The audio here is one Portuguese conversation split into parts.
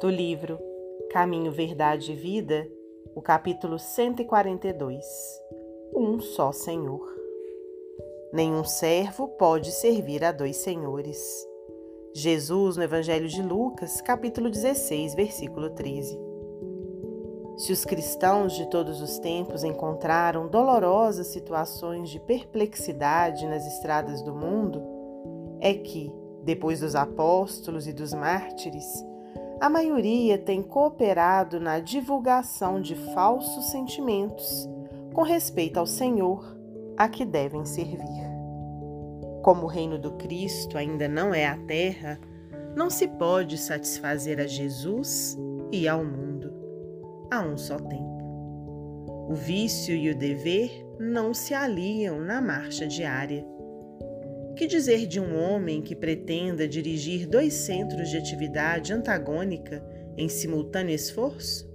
do livro Caminho, Verdade e Vida, o capítulo 142 Um só Senhor. Nenhum servo pode servir a dois senhores. Jesus, no Evangelho de Lucas, capítulo 16, versículo 13. Se os cristãos de todos os tempos encontraram dolorosas situações de perplexidade nas estradas do mundo, é que, depois dos apóstolos e dos mártires, a maioria tem cooperado na divulgação de falsos sentimentos com respeito ao Senhor a que devem servir. Como o reino do Cristo ainda não é a terra, não se pode satisfazer a Jesus e ao mundo a um só tempo. O vício e o dever não se aliam na marcha diária que dizer de um homem que pretenda dirigir dois centros de atividade antagônica em simultâneo esforço?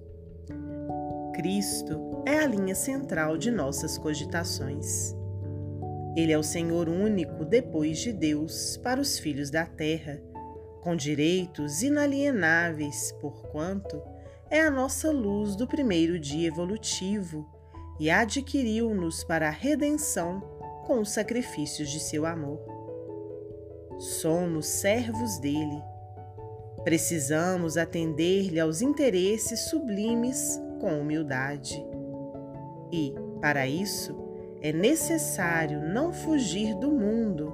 Cristo é a linha central de nossas cogitações. Ele é o Senhor único depois de Deus para os filhos da terra, com direitos inalienáveis, porquanto é a nossa luz do primeiro dia evolutivo e adquiriu-nos para a redenção com os sacrifícios de seu amor. Somos servos dele. Precisamos atender-lhe aos interesses sublimes com humildade. E, para isso, é necessário não fugir do mundo,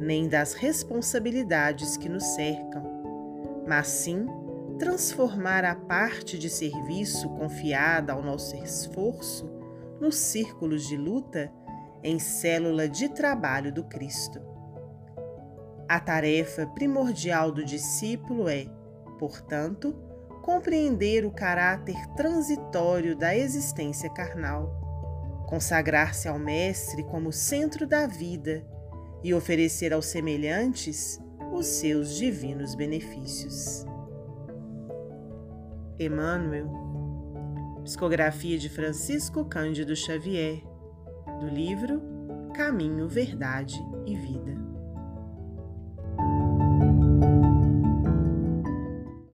nem das responsabilidades que nos cercam, mas sim transformar a parte de serviço confiada ao nosso esforço nos círculos de luta em célula de trabalho do Cristo. A tarefa primordial do discípulo é, portanto, compreender o caráter transitório da existência carnal, consagrar-se ao Mestre como centro da vida e oferecer aos semelhantes os seus divinos benefícios. Emmanuel, psicografia de Francisco Cândido Xavier, do livro Caminho, Verdade e Vida.